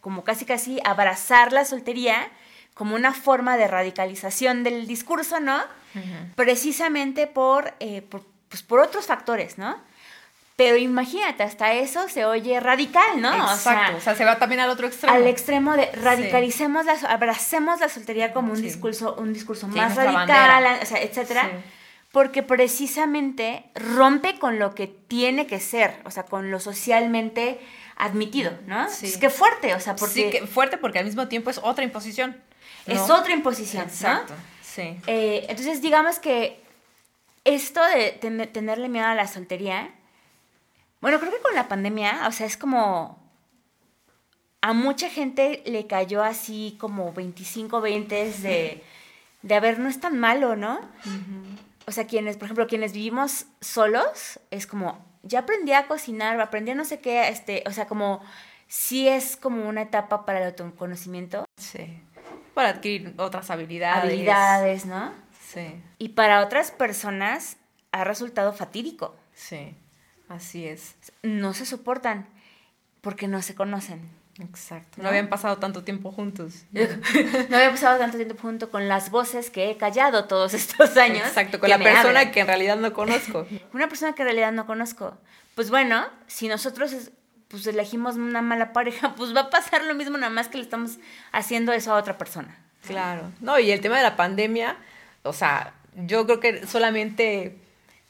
[SPEAKER 2] como casi casi abrazar la soltería como una forma de radicalización del discurso, ¿no? Precisamente por, eh, por, pues por otros factores, ¿no? Pero imagínate, hasta eso se oye radical, ¿no?
[SPEAKER 1] Exacto, o sea, se va también al otro extremo.
[SPEAKER 2] Al extremo de radicalicemos, la, abracemos la soltería como un discurso, un discurso más radical, o sea, etcétera porque precisamente rompe con lo que tiene que ser, o sea, con lo socialmente admitido, ¿no? Sí. Es que fuerte, o sea, porque...
[SPEAKER 1] Sí, que fuerte porque al mismo tiempo es otra imposición.
[SPEAKER 2] Es otra imposición, Exacto,
[SPEAKER 1] sí.
[SPEAKER 2] Eh, entonces, digamos que esto de tenerle miedo a la soltería, bueno, creo que con la pandemia, o sea, es como... A mucha gente le cayó así como 25, 20 de, de a ver, no es tan malo, ¿no? O sea, quienes, por ejemplo, quienes vivimos solos, es como, ya aprendí a cocinar, aprendí a no sé qué, este, o sea, como, sí es como una etapa para el autoconocimiento.
[SPEAKER 1] Sí. Para adquirir otras habilidades.
[SPEAKER 2] Habilidades, ¿no?
[SPEAKER 1] Sí.
[SPEAKER 2] Y para otras personas ha resultado fatídico.
[SPEAKER 1] Sí, así es.
[SPEAKER 2] No se soportan porque no se conocen.
[SPEAKER 1] Exacto. No, habían pasado tanto tiempo juntos.
[SPEAKER 2] no había pasado tanto tiempo junto con las voces que he callado todos estos años.
[SPEAKER 1] Exacto, con la persona que en realidad no conozco.
[SPEAKER 2] Una persona que en realidad no conozco. Pues bueno, si nosotros pues elegimos una mala pareja, pues va a pasar lo mismo nada más que le estamos haciendo eso a otra persona.
[SPEAKER 1] Claro. No, y el tema de la pandemia, o sea, yo creo que solamente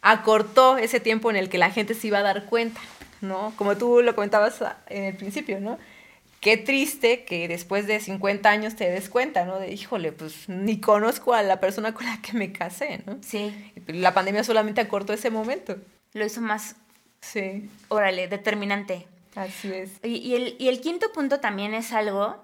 [SPEAKER 1] acortó ese tiempo en el que la gente se iba a dar cuenta, ¿no? Como tú lo comentabas en el principio, ¿no? Qué triste que después de 50 años te des cuenta, ¿no? De, híjole, pues ni conozco a la persona con la que me casé, ¿no?
[SPEAKER 2] Sí.
[SPEAKER 1] La pandemia solamente acortó ese momento.
[SPEAKER 2] Lo hizo más,
[SPEAKER 1] Sí,
[SPEAKER 2] órale, determinante.
[SPEAKER 1] así es.
[SPEAKER 2] Y, y el, y el quinto punto también es algo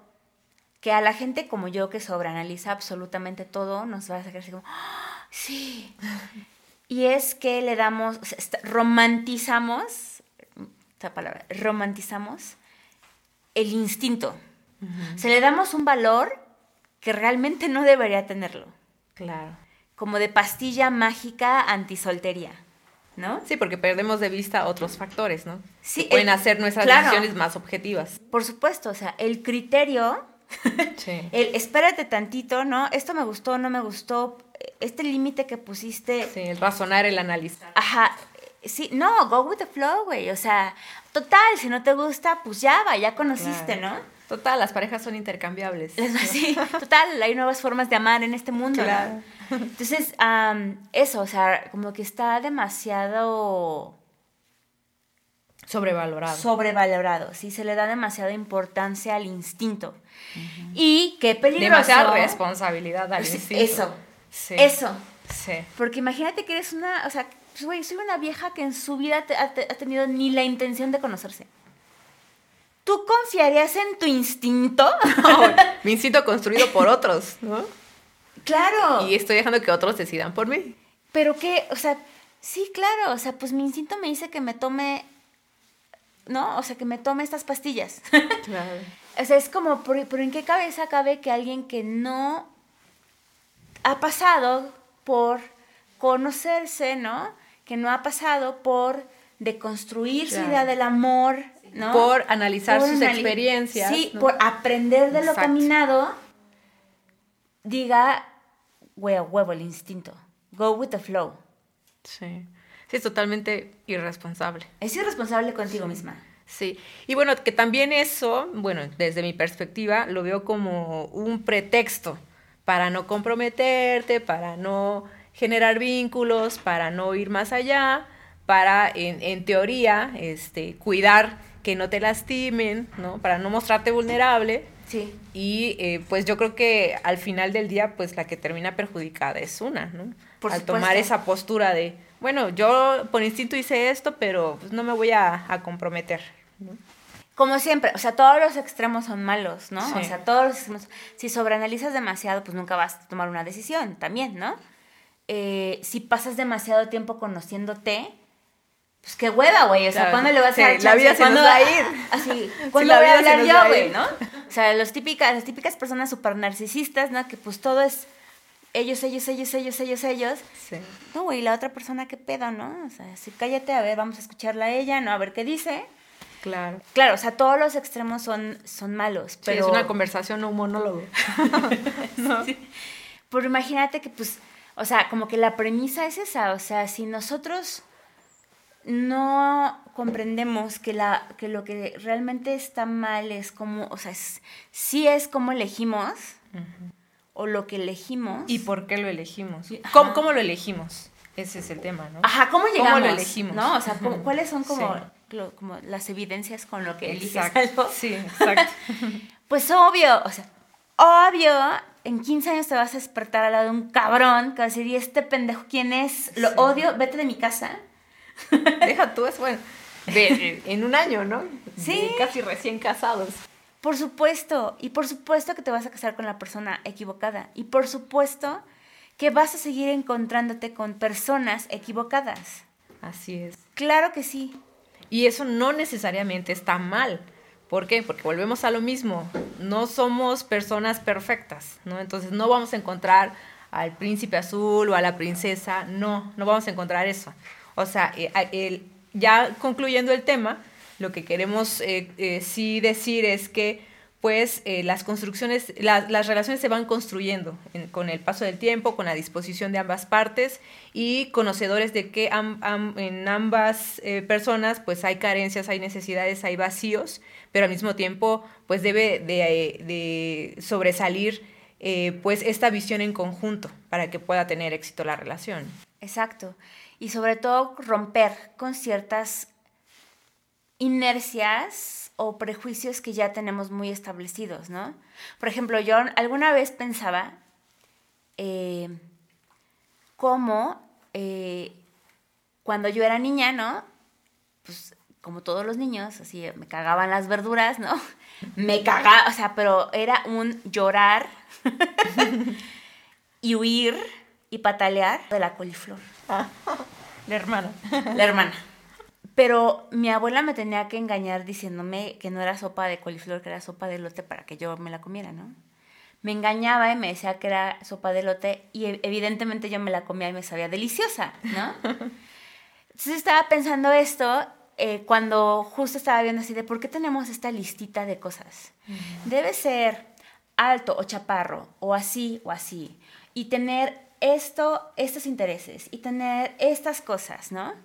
[SPEAKER 2] que a la gente como yo que sobreanaliza absolutamente todo nos va a sacar así como, "Ah, sí. Y es que le damos, romantizamos, esta palabra, romantizamos el instinto. Se le damos un valor que realmente no debería tenerlo.
[SPEAKER 1] Claro.
[SPEAKER 2] Como de pastilla mágica antisoltería, ¿no?
[SPEAKER 1] Sí, porque perdemos de vista otros factores, ¿no?
[SPEAKER 2] Sí,
[SPEAKER 1] Que pueden
[SPEAKER 2] el-
[SPEAKER 1] hacer nuestras
[SPEAKER 2] claro.
[SPEAKER 1] decisiones más objetivas.
[SPEAKER 2] Por supuesto, o sea, el criterio
[SPEAKER 1] Sí.
[SPEAKER 2] El espérate tantito, ¿no? Esto me gustó, no me gustó. Este límite que pusiste.
[SPEAKER 1] Sí, el razonar, el analizar.
[SPEAKER 2] Ajá. Sí, no, go with the flow, güey. O sea, total, si no te gusta, pues ya va, ya conociste,
[SPEAKER 1] Claro.
[SPEAKER 2] ¿no?
[SPEAKER 1] Total, las parejas son intercambiables.
[SPEAKER 2] Sí, total, hay nuevas formas de amar en este mundo. ¿no?
[SPEAKER 1] Claro.
[SPEAKER 2] Entonces, eso, o sea, como que está demasiado
[SPEAKER 1] Sobrevalorado.
[SPEAKER 2] sobrevalorado, ¿sí? Se le da demasiada importancia al instinto. Y qué peligroso.
[SPEAKER 1] Demasiada responsabilidad al instinto.
[SPEAKER 2] Eso,
[SPEAKER 1] Sí.
[SPEAKER 2] eso.
[SPEAKER 1] Sí.
[SPEAKER 2] Porque imagínate que eres una, o sea, güey, soy una vieja que en su vida te- ha, te- ha tenido ni la intención de conocerse. ¿Tú confiarías en tu instinto?
[SPEAKER 1] Mi instinto construido por otros, ¿no?
[SPEAKER 2] claro.
[SPEAKER 1] Y estoy dejando que otros decidan por mí.
[SPEAKER 2] Pero que, o sea, sí, claro, o sea, pues mi instinto me dice que me tome, ¿no? O sea, que me tome estas pastillas.
[SPEAKER 1] Claro.
[SPEAKER 2] o sea, es como, ¿por- pero ¿en qué cabeza cabe que alguien que no ha pasado por conocerse, ¿no? Que no ha pasado por deconstruir su idea del amor, ¿no?
[SPEAKER 1] Por analizar sus
[SPEAKER 2] anali-
[SPEAKER 1] experiencias.
[SPEAKER 2] Sí,
[SPEAKER 1] ¿no?
[SPEAKER 2] por aprender de lo caminado, diga, a huevo el instinto. Go with the flow.
[SPEAKER 1] Sí. Sí, es totalmente irresponsable.
[SPEAKER 2] Es irresponsable contigo misma.
[SPEAKER 1] Sí, y bueno, que también eso, bueno, desde mi perspectiva, lo veo como un pretexto para no comprometerte, para no generar vínculos, para no ir más allá, para, en, en teoría, este, cuidar que no te lastimen, ¿no? Para no mostrarte vulnerable.
[SPEAKER 2] Sí.
[SPEAKER 1] Y eh, pues yo creo que al final del día, pues la que termina perjudicada es una, ¿no?
[SPEAKER 2] Por
[SPEAKER 1] al
[SPEAKER 2] supuesto.
[SPEAKER 1] tomar esa postura de, bueno, yo por instinto hice esto, pero pues, no me voy a, a comprometer. ¿no?
[SPEAKER 2] Como siempre, o sea, todos los extremos son malos, ¿no?
[SPEAKER 1] Sí.
[SPEAKER 2] O sea, todos los extremos. Si sobreanalizas demasiado, pues nunca vas a tomar una decisión también, ¿no? Eh, si pasas demasiado tiempo conociéndote, pues qué hueva, güey. O sea,
[SPEAKER 1] Claro.
[SPEAKER 2] ¿cuándo le vas
[SPEAKER 1] Sí,
[SPEAKER 2] a dar
[SPEAKER 1] la vida se
[SPEAKER 2] ¿Cuándo-
[SPEAKER 1] nos va a ir.
[SPEAKER 2] Así,
[SPEAKER 1] Sí,
[SPEAKER 2] ¿cuándo
[SPEAKER 1] la
[SPEAKER 2] voy a hablar yo, güey, no? O sea, los típicas, las típicas personas super narcisistas, ¿no? Que pues todo es ellos, ellos, ellos, ellos, ellos, ellos.
[SPEAKER 1] Sí.
[SPEAKER 2] No, güey, la otra persona, ¿qué pedo, no? O sea, sí, cállate, a ver, vamos a escucharla a ella, ¿no? A ver qué dice.
[SPEAKER 1] Claro.
[SPEAKER 2] Claro, o sea, todos los extremos son, son malos,
[SPEAKER 1] Pero
[SPEAKER 2] pero...
[SPEAKER 1] es una conversación, no un monólogo. no.
[SPEAKER 2] Pero imagínate que, pues, o sea, como que la premisa es esa, o sea, si nosotros no comprendemos que, la, que lo que realmente está mal es como, o sea, es, sí es como elegimos, o lo que elegimos.
[SPEAKER 1] ¿Y por qué lo elegimos? ¿Cómo, cómo lo elegimos? Ese es el tema, ¿no?
[SPEAKER 2] Ajá, ¿cómo llegamos?
[SPEAKER 1] lo elegimos?
[SPEAKER 2] ¿No? O sea, ¿cu- ¿cuáles son como,
[SPEAKER 1] Sí.
[SPEAKER 2] lo- como las evidencias con lo que eliges
[SPEAKER 1] Exacto.
[SPEAKER 2] algo?
[SPEAKER 1] Sí, exacto.
[SPEAKER 2] Pues obvio, o sea, obvio, en 15 años te vas a despertar al lado de un cabrón que va a decir, ¿y este pendejo quién es? Lo
[SPEAKER 1] Sí.
[SPEAKER 2] odio, vete de mi casa.
[SPEAKER 1] Deja tú, es bueno. De- en un año, ¿no?
[SPEAKER 2] Sí.
[SPEAKER 1] De casi recién casados.
[SPEAKER 2] Por supuesto, y por supuesto que te vas a casar con la persona equivocada. Y por supuesto que vas a seguir encontrándote con personas equivocadas.
[SPEAKER 1] Así es.
[SPEAKER 2] Claro que sí.
[SPEAKER 1] Y eso no necesariamente está mal. ¿Por qué? Porque volvemos a lo mismo. No somos personas perfectas, ¿no? Entonces no vamos a encontrar al príncipe azul o a la princesa. No, no vamos a encontrar eso. O sea, eh, ya concluyendo el tema, lo que queremos eh, eh, sí decir es que pues eh, las construcciones, la- las relaciones se van construyendo en- con el paso del tiempo, con la disposición de ambas partes y conocedores de que en ambas eh, personas pues hay carencias, hay necesidades, hay vacíos, pero al mismo tiempo pues debe de, de sobresalir eh, pues esta visión en conjunto para que pueda tener éxito la relación.
[SPEAKER 2] Exacto. Y sobre todo romper con ciertas inercias o prejuicios que ya tenemos muy establecidos, ¿no? Por ejemplo, yo alguna vez pensaba eh, cómo eh, cuando yo era niña, ¿no? Pues como todos los niños, así me cagaban las verduras, ¿no? Me cagaba, o sea, pero era un llorar y huir y patalear de la coliflor.
[SPEAKER 1] la hermana.
[SPEAKER 2] La hermana. Pero mi abuela me tenía que engañar diciéndome que no era sopa de coliflor, que era sopa de lote para que yo me la comiera, ¿no? Me engañaba y me decía que era sopa de lote y e, evidentemente yo me la comía y me sabía deliciosa, ¿no? Entonces estaba pensando esto eh, cuando justo estaba viendo así de por qué tenemos esta listita de cosas. Debe ser alto o chaparro, o así o así, y tener esto, estos intereses, y tener estas cosas, ¿no?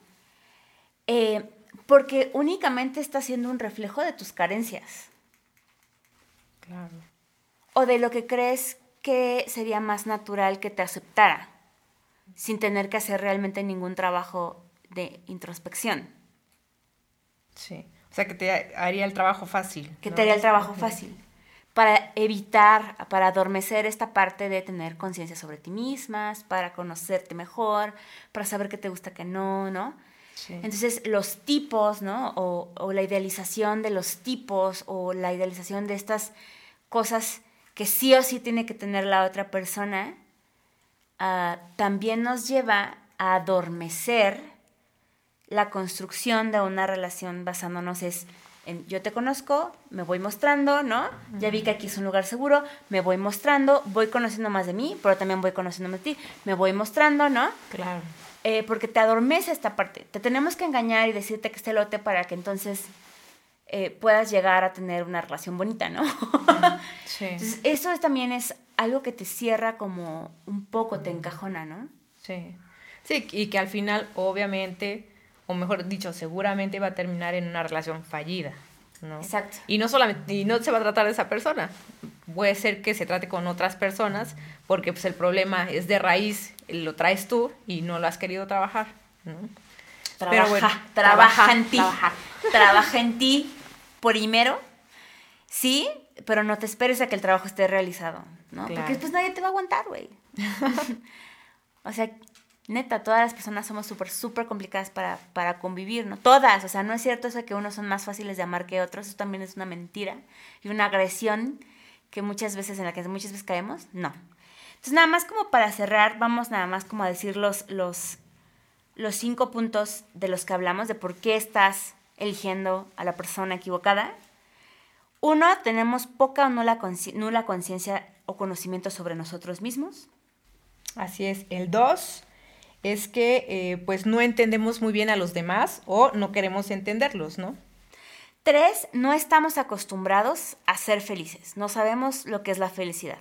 [SPEAKER 2] Eh, porque únicamente está siendo un reflejo de tus carencias.
[SPEAKER 1] Claro.
[SPEAKER 2] O de lo que crees que sería más natural que te aceptara, sin tener que hacer realmente ningún trabajo de introspección.
[SPEAKER 1] Sí. O sea, que te haría el trabajo fácil.
[SPEAKER 2] Que te haría el trabajo fácil. Para evitar, para adormecer esta parte de tener conciencia sobre ti mismas, para conocerte mejor, para saber qué te gusta, qué no, ¿no? Sí. Entonces, los tipos, ¿no? O, la idealización de los tipos, o la idealización de estas cosas que sí o sí tiene que tener la otra persona, uh, también nos lleva a adormecer la construcción de una relación basándonos es en yo te conozco, me voy mostrando, ¿no? Ya vi que aquí es un lugar seguro, me voy mostrando, voy conociendo más de mí, pero también voy conociendo más de ti, me voy mostrando, ¿no?
[SPEAKER 1] Claro.
[SPEAKER 2] Eh, porque te adormece esta parte. Te tenemos que engañar y decirte que esté lote para que entonces eh, puedas llegar a tener una relación bonita, ¿no? sí. Entonces, eso también es algo que te cierra como un poco, te encajona, ¿no?
[SPEAKER 1] Sí. Sí, y que al final, obviamente, o mejor dicho, seguramente va a terminar en una relación fallida. ¿no?
[SPEAKER 2] Exacto.
[SPEAKER 1] Y no solamente, y no se va a tratar de esa persona. Puede ser que se trate con otras personas, porque pues el problema es de raíz, lo traes tú y no lo has querido trabajar. ¿no?
[SPEAKER 2] Trabaja, trabaja, en ti. Trabaja. en ti primero, sí, pero no te esperes a que el trabajo esté realizado, ¿no? Porque después nadie te va a aguantar, güey. o sea, neta, todas las personas somos súper, súper complicadas para, para convivir, ¿no? Todas, o sea, no es cierto eso que unos son más fáciles de amar que otros, eso también es una mentira y una agresión que muchas veces, en la que muchas veces caemos, no. Entonces, nada más como para cerrar, vamos nada más como a decir los, los, los cinco puntos de los que hablamos, de por qué estás eligiendo a la persona equivocada. Uno, tenemos poca o nula conciencia o conocimiento sobre nosotros mismos.
[SPEAKER 1] Así es. El dos, es que eh, pues no entendemos muy bien a los demás o no queremos entenderlos, ¿no?
[SPEAKER 2] Tres, no estamos acostumbrados a ser felices, no sabemos lo que es la felicidad.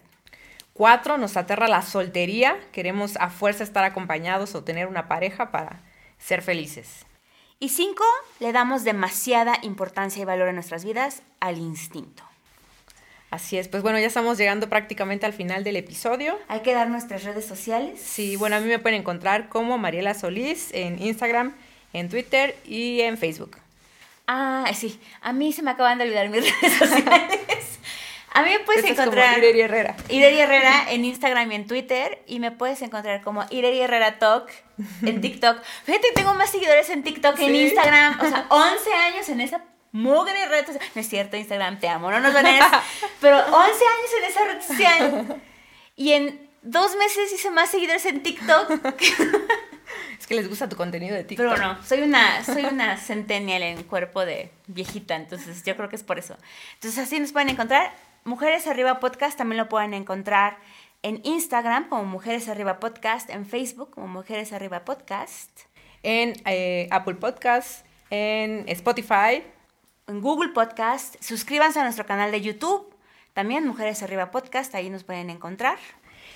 [SPEAKER 1] Cuatro, nos aterra la soltería, queremos a fuerza estar acompañados o tener una pareja para ser felices.
[SPEAKER 2] Y cinco, le damos demasiada importancia y valor en nuestras vidas al instinto.
[SPEAKER 1] Así es, pues bueno, ya estamos llegando prácticamente al final del episodio.
[SPEAKER 2] Hay que dar nuestras redes sociales.
[SPEAKER 1] Sí, bueno, a mí me pueden encontrar como Mariela Solís en Instagram, en Twitter y en Facebook.
[SPEAKER 2] Ah, sí, a mí se me acaban de olvidar mis redes sociales. A mí me puedes encontrar.
[SPEAKER 1] como Ireri Herrera.
[SPEAKER 2] Ireri Herrera en Instagram y en Twitter. Y me puedes encontrar como Ireri Herrera Talk en TikTok. Fíjate, tengo más seguidores en TikTok que en Instagram. O sea, 11 años en esa mugre red social. No es cierto, Instagram, te amo, no nos van a Pero 11 años en esa red social. Y en dos meses hice más seguidores en TikTok.
[SPEAKER 1] Es que les gusta tu contenido de TikTok.
[SPEAKER 2] Pero no, soy una, soy una centennial en cuerpo de viejita, entonces yo creo que es por eso. Entonces así nos pueden encontrar. Mujeres Arriba Podcast también lo pueden encontrar en Instagram como Mujeres Arriba Podcast, en Facebook como Mujeres Arriba Podcast.
[SPEAKER 1] En eh, Apple Podcast, en Spotify,
[SPEAKER 2] en Google Podcast. Suscríbanse a nuestro canal de YouTube, también Mujeres Arriba Podcast, ahí nos pueden encontrar.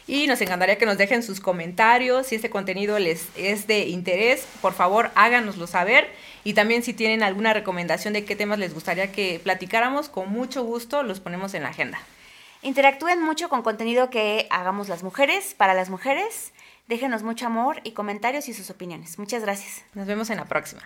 [SPEAKER 1] Y nos encantaría que nos dejen sus comentarios. Si este contenido les es de interés, por favor háganoslo saber. Y también si tienen alguna recomendación de qué temas les gustaría que platicáramos, con mucho gusto los ponemos en la agenda.
[SPEAKER 2] Interactúen mucho con contenido que hagamos las mujeres, para las mujeres. Déjenos mucho amor y comentarios y sus opiniones. Muchas gracias.
[SPEAKER 1] Nos vemos en la próxima.